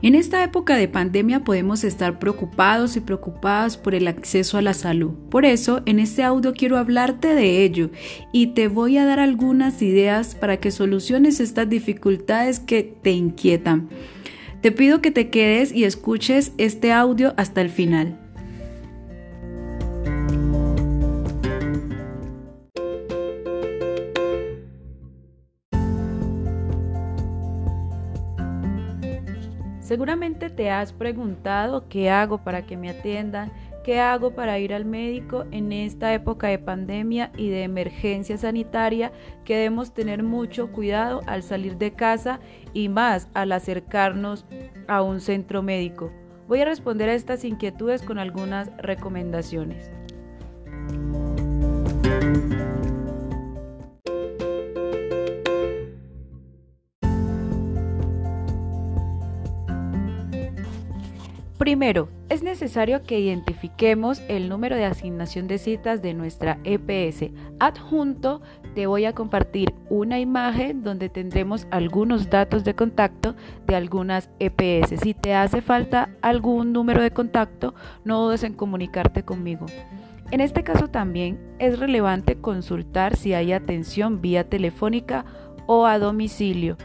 En esta época de pandemia podemos estar preocupados y preocupadas por el acceso a la salud. Por eso, en este audio quiero hablarte de ello y te voy a dar algunas ideas para que soluciones estas dificultades que te inquietan. Te pido que te quedes y escuches este audio hasta el final. Seguramente te has preguntado qué hago para que me atiendan, qué hago para ir al médico en esta época de pandemia y de emergencia sanitaria que debemos tener mucho cuidado al salir de casa y más al acercarnos a un centro médico. Voy a responder a estas inquietudes con algunas recomendaciones. Primero, es necesario que identifiquemos el número de asignación de citas de nuestra EPS. Adjunto te voy a compartir una imagen donde tendremos algunos datos de contacto de algunas EPS. Si te hace falta algún número de contacto, no dudes en comunicarte conmigo. En este caso también es relevante consultar si hay atención vía telefónica o a domicilio.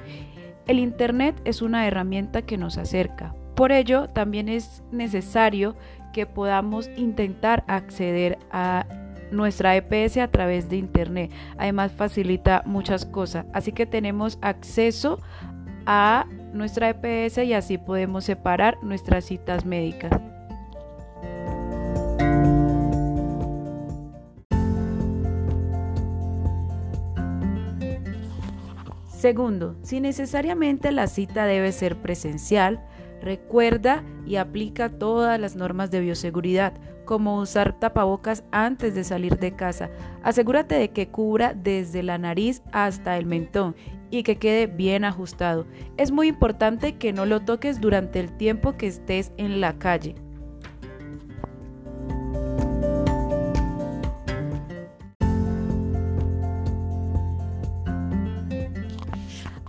El Internet es una herramienta que nos acerca, por ello, también es necesario que podamos intentar acceder a nuestra EPS a través de Internet. Además, facilita muchas cosas. Así que tenemos acceso a nuestra EPS y así podemos separar nuestras citas médicas. Segundo, si necesariamente la cita debe ser presencial, Recuerda y aplica todas las normas de bioseguridad, como usar tapabocas antes de salir de casa. Asegúrate de que cubra desde la nariz hasta el mentón y que quede bien ajustado. Es muy importante que no lo toques durante el tiempo que estés en la calle.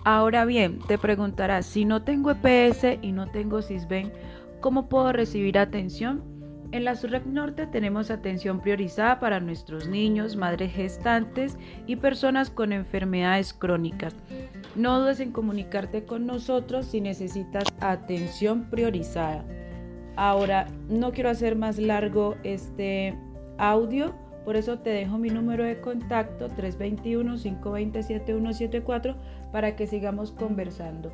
Ahora bien, te preguntarás, si no tengo EPS y no tengo CISBEN, ¿cómo puedo recibir atención? En la SURREC Norte tenemos atención priorizada para nuestros niños, madres gestantes y personas con enfermedades crónicas. No dudes en comunicarte con nosotros si necesitas atención priorizada. Ahora, no quiero hacer más largo este audio por eso te dejo mi número de contacto 321-520-7174 para que sigamos conversando.